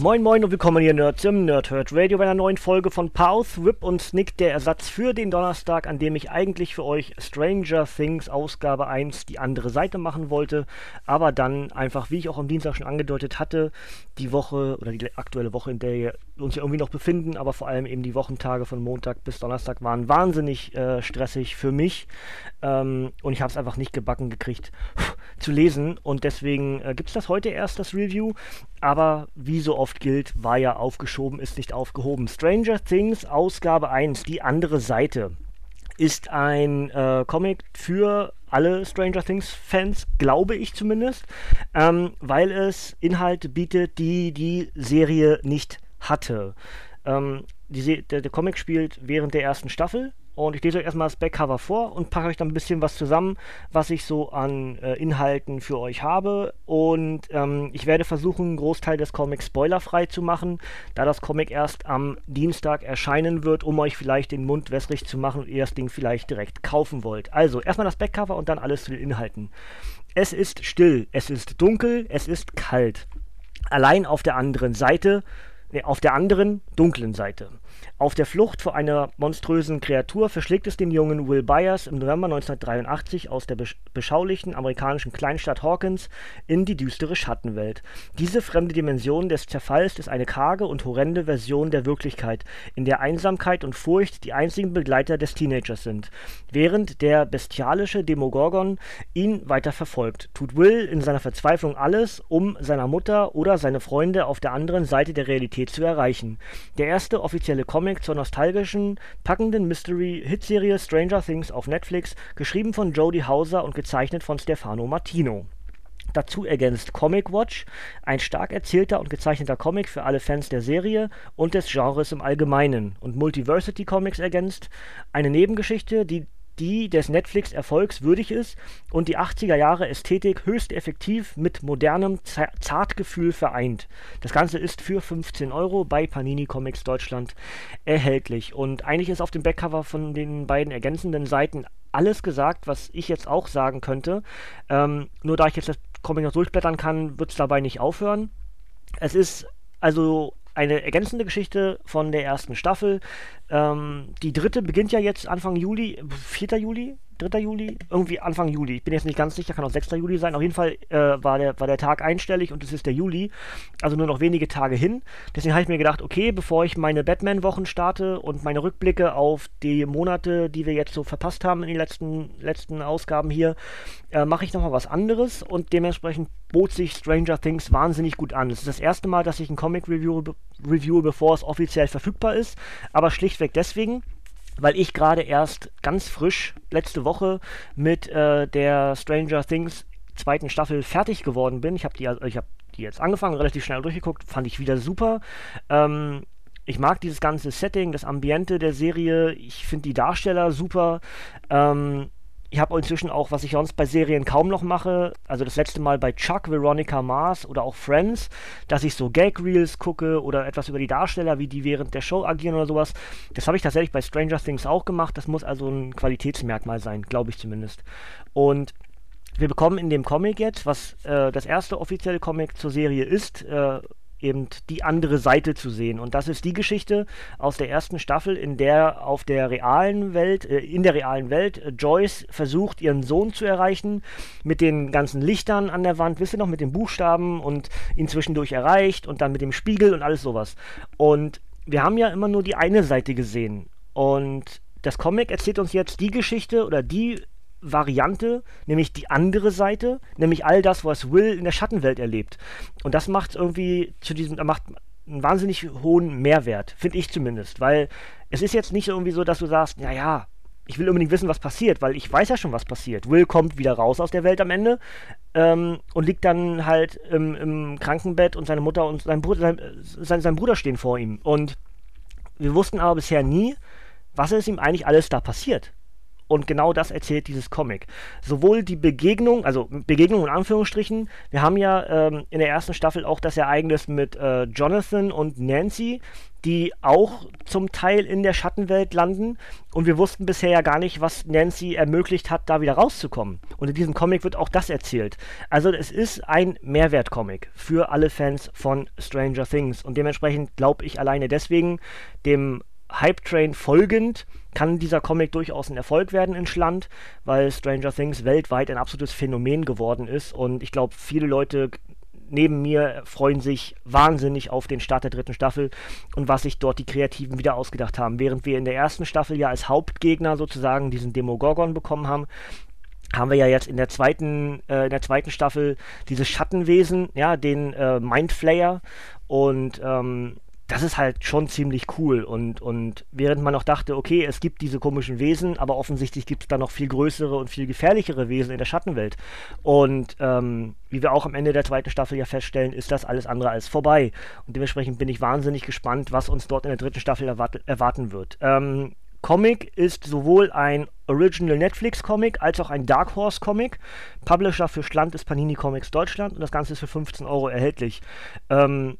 Moin Moin und willkommen hier Nerds im Nerdhurt Radio bei einer neuen Folge von Pause, Whip und Snick, der Ersatz für den Donnerstag, an dem ich eigentlich für euch Stranger Things Ausgabe 1 die andere Seite machen wollte, aber dann einfach, wie ich auch am Dienstag schon angedeutet hatte, die Woche oder die aktuelle Woche, in der wir uns ja irgendwie noch befinden, aber vor allem eben die Wochentage von Montag bis Donnerstag waren wahnsinnig äh, stressig für mich. Ähm, und ich habe es einfach nicht gebacken gekriegt zu lesen. Und deswegen äh, gibt es das heute erst, das Review, aber wie so oft gilt, war ja aufgeschoben, ist nicht aufgehoben. Stranger Things Ausgabe 1, die andere Seite, ist ein äh, Comic für alle Stranger Things Fans, glaube ich zumindest, ähm, weil es Inhalte bietet, die die Serie nicht hatte. Ähm, die, der, der Comic spielt während der ersten Staffel und ich lese euch erstmal das Backcover vor und packe euch dann ein bisschen was zusammen, was ich so an äh, Inhalten für euch habe. Und ähm, ich werde versuchen, einen Großteil des Comics spoilerfrei zu machen, da das Comic erst am Dienstag erscheinen wird, um euch vielleicht den Mund wässrig zu machen und ihr das Ding vielleicht direkt kaufen wollt. Also erstmal das Backcover und dann alles zu den Inhalten. Es ist still, es ist dunkel, es ist kalt. Allein auf der anderen Seite, nee, auf der anderen dunklen Seite. Auf der Flucht vor einer monströsen Kreatur verschlägt es den jungen Will Byers im November 1983 aus der beschaulichen amerikanischen Kleinstadt Hawkins in die düstere Schattenwelt. Diese fremde Dimension des Zerfalls ist eine karge und horrende Version der Wirklichkeit, in der Einsamkeit und Furcht die einzigen Begleiter des Teenagers sind. Während der bestialische Demogorgon ihn weiter verfolgt, tut Will in seiner Verzweiflung alles, um seiner Mutter oder seine Freunde auf der anderen Seite der Realität zu erreichen. Der erste offizielle Comic zur nostalgischen, packenden Mystery-Hitserie Stranger Things auf Netflix, geschrieben von Jody Hauser und gezeichnet von Stefano Martino. Dazu ergänzt Comic Watch, ein stark erzählter und gezeichneter Comic für alle Fans der Serie und des Genres im Allgemeinen. Und Multiversity Comics ergänzt eine Nebengeschichte, die die des Netflix-Erfolgs würdig ist und die 80er-Jahre-Ästhetik höchst effektiv mit modernem Zartgefühl vereint. Das Ganze ist für 15 Euro bei Panini Comics Deutschland erhältlich. Und eigentlich ist auf dem Backcover von den beiden ergänzenden Seiten alles gesagt, was ich jetzt auch sagen könnte. Ähm, nur da ich jetzt das Comic noch durchblättern kann, wird es dabei nicht aufhören. Es ist also eine ergänzende Geschichte von der ersten Staffel. Ähm, die dritte beginnt ja jetzt Anfang Juli, 4. Juli, 3. Juli, irgendwie Anfang Juli. Ich bin jetzt nicht ganz sicher, kann auch 6. Juli sein. Auf jeden Fall äh, war, der, war der Tag einstellig und es ist der Juli, also nur noch wenige Tage hin. Deswegen habe ich mir gedacht, okay, bevor ich meine Batman-Wochen starte und meine Rückblicke auf die Monate, die wir jetzt so verpasst haben in den letzten, letzten Ausgaben hier, äh, mache ich nochmal was anderes und dementsprechend bot sich Stranger Things wahnsinnig gut an. Es ist das erste Mal, dass ich ein Comic review, review bevor es offiziell verfügbar ist, aber schlichtweg deswegen, weil ich gerade erst ganz frisch letzte Woche mit äh, der Stranger Things zweiten Staffel fertig geworden bin. Ich habe die, ich hab die jetzt angefangen, relativ schnell durchgeguckt, fand ich wieder super. Ähm, ich mag dieses ganze Setting, das Ambiente der Serie. Ich finde die Darsteller super. Ähm, ich habe inzwischen auch, was ich sonst bei Serien kaum noch mache, also das letzte Mal bei Chuck, Veronica Mars oder auch Friends, dass ich so Gag-Reels gucke oder etwas über die Darsteller, wie die während der Show agieren oder sowas. Das habe ich tatsächlich bei Stranger Things auch gemacht. Das muss also ein Qualitätsmerkmal sein, glaube ich zumindest. Und wir bekommen in dem Comic jetzt, was äh, das erste offizielle Comic zur Serie ist, äh, eben die andere Seite zu sehen. Und das ist die Geschichte aus der ersten Staffel, in der auf der realen Welt, äh, in der realen Welt, äh, Joyce versucht, ihren Sohn zu erreichen, mit den ganzen Lichtern an der Wand, wisst ihr noch, mit den Buchstaben und ihn zwischendurch erreicht und dann mit dem Spiegel und alles sowas. Und wir haben ja immer nur die eine Seite gesehen. Und das Comic erzählt uns jetzt die Geschichte oder die Variante, nämlich die andere Seite, nämlich all das, was Will in der Schattenwelt erlebt. Und das macht irgendwie zu diesem, macht einen wahnsinnig hohen Mehrwert, finde ich zumindest, weil es ist jetzt nicht irgendwie so, dass du sagst, naja, ich will unbedingt wissen, was passiert, weil ich weiß ja schon, was passiert. Will kommt wieder raus aus der Welt am Ende ähm, und liegt dann halt im, im, Krankenbett und seine Mutter und sein Bruder, sein, sein Bruder stehen vor ihm. Und wir wussten aber bisher nie, was ist ihm eigentlich alles da passiert. Und genau das erzählt dieses Comic. Sowohl die Begegnung, also Begegnung in Anführungsstrichen, wir haben ja ähm, in der ersten Staffel auch das Ereignis mit äh, Jonathan und Nancy, die auch zum Teil in der Schattenwelt landen. Und wir wussten bisher ja gar nicht, was Nancy ermöglicht hat, da wieder rauszukommen. Und in diesem Comic wird auch das erzählt. Also es ist ein Mehrwert-Comic für alle Fans von Stranger Things. Und dementsprechend glaube ich alleine deswegen dem Hype Train folgend kann dieser Comic durchaus ein Erfolg werden in Schland, weil Stranger Things weltweit ein absolutes Phänomen geworden ist und ich glaube, viele Leute neben mir freuen sich wahnsinnig auf den Start der dritten Staffel und was sich dort die Kreativen wieder ausgedacht haben. Während wir in der ersten Staffel ja als Hauptgegner sozusagen diesen Demogorgon bekommen haben, haben wir ja jetzt in der zweiten, äh, in der zweiten Staffel dieses Schattenwesen, ja, den äh, Mindflayer und ähm, das ist halt schon ziemlich cool. Und, und während man noch dachte, okay, es gibt diese komischen Wesen, aber offensichtlich gibt es da noch viel größere und viel gefährlichere Wesen in der Schattenwelt. Und ähm, wie wir auch am Ende der zweiten Staffel ja feststellen, ist das alles andere als vorbei. Und dementsprechend bin ich wahnsinnig gespannt, was uns dort in der dritten Staffel erwart erwarten wird. Ähm, Comic ist sowohl ein Original Netflix Comic als auch ein Dark Horse Comic. Publisher für Schland ist Panini Comics Deutschland und das Ganze ist für 15 Euro erhältlich. Ähm,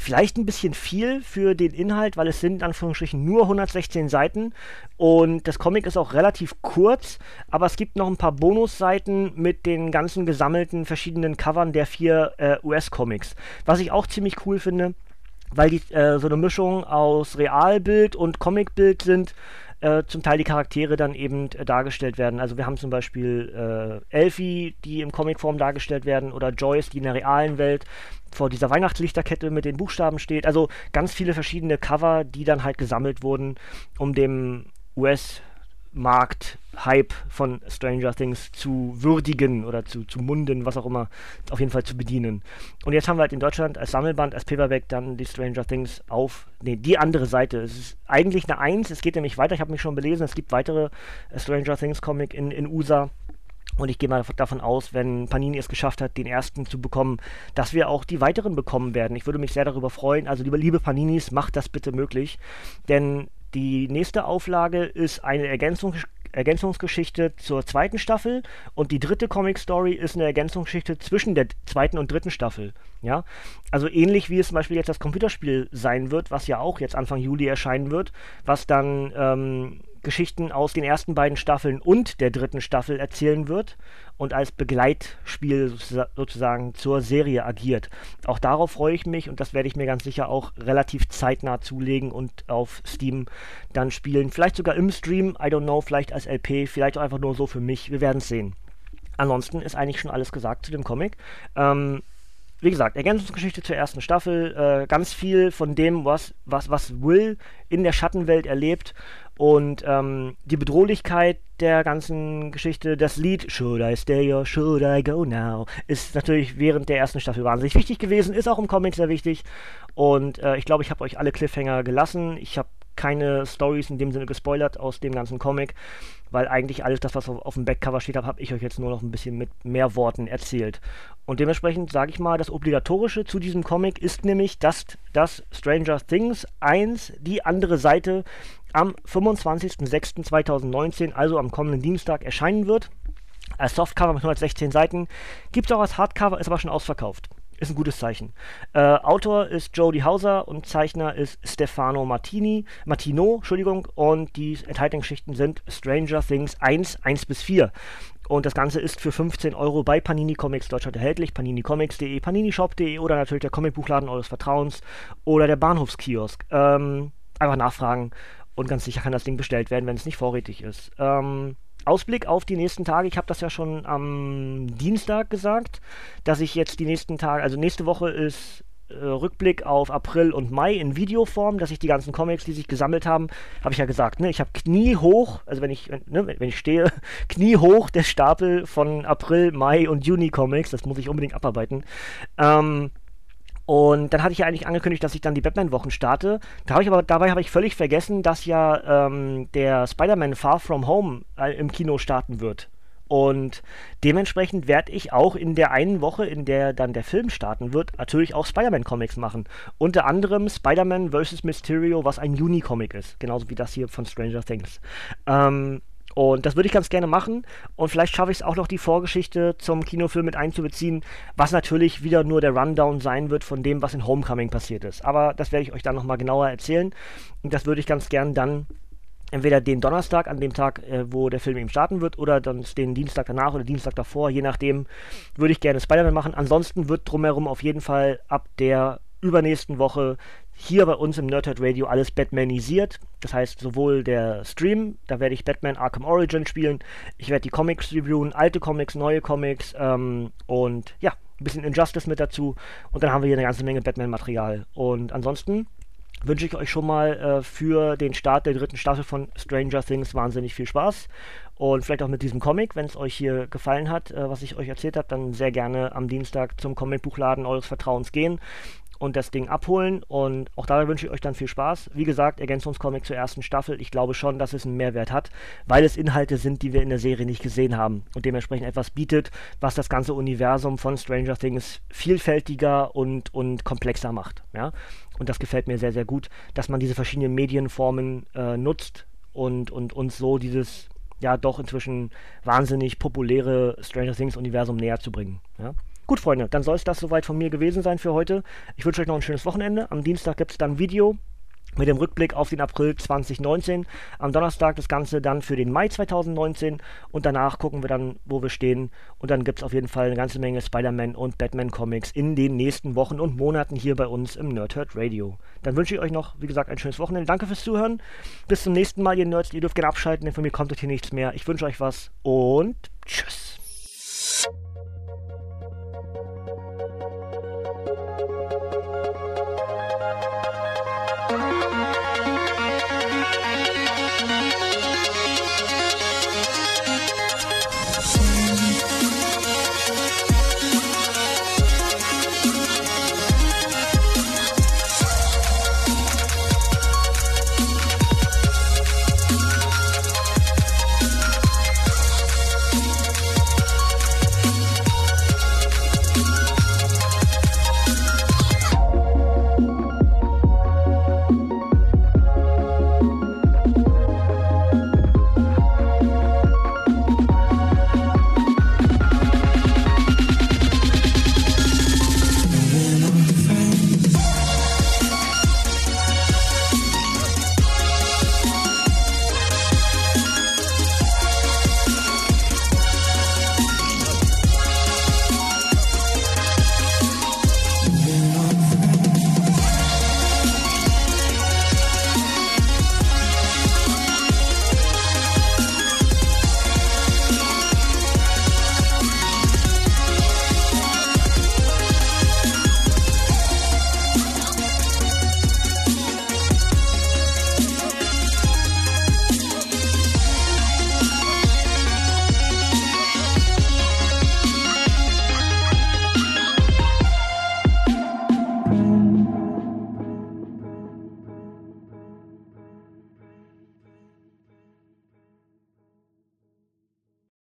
vielleicht ein bisschen viel für den Inhalt, weil es sind in Anführungsstrichen nur 116 Seiten und das Comic ist auch relativ kurz, aber es gibt noch ein paar Bonusseiten mit den ganzen gesammelten verschiedenen Covern der vier äh, US-Comics. Was ich auch ziemlich cool finde, weil die äh, so eine Mischung aus Realbild und Comicbild sind. Äh, zum Teil die Charaktere dann eben äh, dargestellt werden. Also wir haben zum Beispiel äh, Elfie, die im Comicform dargestellt werden, oder Joyce, die in der realen Welt vor dieser Weihnachtslichterkette mit den Buchstaben steht. Also ganz viele verschiedene Cover, die dann halt gesammelt wurden, um dem US- Markt-Hype von Stranger Things zu würdigen oder zu, zu munden, was auch immer, auf jeden Fall zu bedienen. Und jetzt haben wir halt in Deutschland als Sammelband, als Paperback dann die Stranger Things auf, nee, die andere Seite. Es ist eigentlich eine Eins, es geht nämlich weiter, ich habe mich schon belesen, es gibt weitere Stranger Things Comic in, in USA. Und ich gehe mal davon aus, wenn Panini es geschafft hat, den ersten zu bekommen, dass wir auch die weiteren bekommen werden. Ich würde mich sehr darüber freuen. Also, liebe, liebe Paninis, macht das bitte möglich. Denn die nächste Auflage ist eine Ergänzung, Ergänzungsgeschichte zur zweiten Staffel und die dritte Comic Story ist eine Ergänzungsgeschichte zwischen der zweiten und dritten Staffel. Ja, also ähnlich wie es zum Beispiel jetzt das Computerspiel sein wird, was ja auch jetzt Anfang Juli erscheinen wird, was dann ähm, Geschichten aus den ersten beiden Staffeln und der dritten Staffel erzählen wird und als Begleitspiel sozusagen zur Serie agiert. Auch darauf freue ich mich und das werde ich mir ganz sicher auch relativ zeitnah zulegen und auf Steam dann spielen. Vielleicht sogar im Stream, I don't know, vielleicht als LP, vielleicht auch einfach nur so für mich. Wir werden es sehen. Ansonsten ist eigentlich schon alles gesagt zu dem Comic. Ähm, wie gesagt, Ergänzungsgeschichte zur ersten Staffel, äh, ganz viel von dem, was, was, was Will in der Schattenwelt erlebt und ähm, die Bedrohlichkeit der ganzen Geschichte, das Lied Should I Stay or Should I Go Now, ist natürlich während der ersten Staffel wahnsinnig wichtig gewesen, ist auch im Comic sehr wichtig. Und äh, ich glaube, ich habe euch alle Cliffhanger gelassen. Ich habe keine Stories in dem Sinne gespoilert aus dem ganzen Comic, weil eigentlich alles das, was auf, auf dem Backcover steht, habe ich euch jetzt nur noch ein bisschen mit mehr Worten erzählt. Und dementsprechend sage ich mal, das Obligatorische zu diesem Comic ist nämlich, dass das Stranger Things 1 die andere Seite am 25.06.2019, also am kommenden Dienstag, erscheinen wird. Als Softcover mit 116 Seiten. Gibt es auch als Hardcover, ist aber schon ausverkauft. Ist ein gutes Zeichen. Äh, Autor ist Jody Hauser und Zeichner ist Stefano Martini, Martino, Entschuldigung, und die enthaltenen Geschichten sind Stranger Things 1, 1 bis 4. Und das Ganze ist für 15 Euro bei Panini Comics Deutschland erhältlich, paninicomics.de, paninishop.de oder natürlich der Comicbuchladen eures Vertrauens oder der Bahnhofskiosk. Ähm, einfach nachfragen und ganz sicher kann das Ding bestellt werden, wenn es nicht vorrätig ist. Ähm, Ausblick auf die nächsten Tage. Ich habe das ja schon am Dienstag gesagt, dass ich jetzt die nächsten Tage, also nächste Woche ist äh, Rückblick auf April und Mai in Videoform, dass ich die ganzen Comics, die sich gesammelt haben, habe ich ja gesagt, ne, ich habe kniehoch, also wenn ich, ne, wenn ich stehe, kniehoch der Stapel von April, Mai und Juni Comics, das muss ich unbedingt abarbeiten. Ähm, Und dann hatte ich ja eigentlich angekündigt, dass ich dann die Batman-Wochen starte. Da hab ich aber, dabei habe ich völlig vergessen, dass ja ähm, der Spider-Man Far From Home äh, im Kino starten wird. Und dementsprechend werde ich auch in der einen Woche, in der dann der Film starten wird, natürlich auch Spider-Man-Comics machen. Unter anderem Spider-Man vs. Mysterio, was ein Juni-Comic ist. Genauso wie das hier von Stranger Things. Ähm, und das würde ich ganz gerne machen. Und vielleicht schaffe ich es auch noch, die Vorgeschichte zum Kinofilm mit einzubeziehen, was natürlich wieder nur der Rundown sein wird von dem, was in Homecoming passiert ist. Aber das werde ich euch dann nochmal genauer erzählen. Und das würde ich ganz gern dann entweder den Donnerstag, an dem Tag, äh, wo der Film eben starten wird, oder dann den Dienstag danach oder Dienstag davor, je nachdem, würde ich gerne Spider-Man machen. Ansonsten wird drumherum auf jeden Fall ab der übernächsten Woche hier bei uns im Nerdhead Radio alles Batmanisiert. Das heißt, sowohl der Stream, da werde ich Batman Arkham Origin spielen, ich werde die Comics reviewen, alte Comics, neue Comics ähm, und ja, ein bisschen Injustice mit dazu. Und dann haben wir hier eine ganze Menge Batman-Material. Und ansonsten wünsche ich euch schon mal äh, für den Start der dritten Staffel von Stranger Things wahnsinnig viel Spaß und vielleicht auch mit diesem Comic, wenn es euch hier gefallen hat, äh, was ich euch erzählt habe, dann sehr gerne am Dienstag zum Comicbuchladen eures Vertrauens gehen und das Ding abholen. Und auch dabei wünsche ich euch dann viel Spaß. Wie gesagt, Ergänzungscomic zur ersten Staffel. Ich glaube schon, dass es einen Mehrwert hat, weil es Inhalte sind, die wir in der Serie nicht gesehen haben und dementsprechend etwas bietet, was das ganze Universum von Stranger Things vielfältiger und, und komplexer macht. Ja? Und das gefällt mir sehr, sehr gut, dass man diese verschiedenen Medienformen äh, nutzt und, und uns so dieses ja doch inzwischen wahnsinnig populäre Stranger Things Universum näher zu bringen. Ja? Gut, Freunde, dann soll es das soweit von mir gewesen sein für heute. Ich wünsche euch noch ein schönes Wochenende. Am Dienstag gibt es dann ein Video mit dem Rückblick auf den April 2019. Am Donnerstag das Ganze dann für den Mai 2019 und danach gucken wir dann, wo wir stehen. Und dann gibt es auf jeden Fall eine ganze Menge Spider-Man und Batman-Comics in den nächsten Wochen und Monaten hier bei uns im Nerdhurt Radio. Dann wünsche ich euch noch, wie gesagt, ein schönes Wochenende. Danke fürs Zuhören. Bis zum nächsten Mal, ihr Nerds. Ihr dürft gerne abschalten, denn von mir kommt euch hier nichts mehr. Ich wünsche euch was und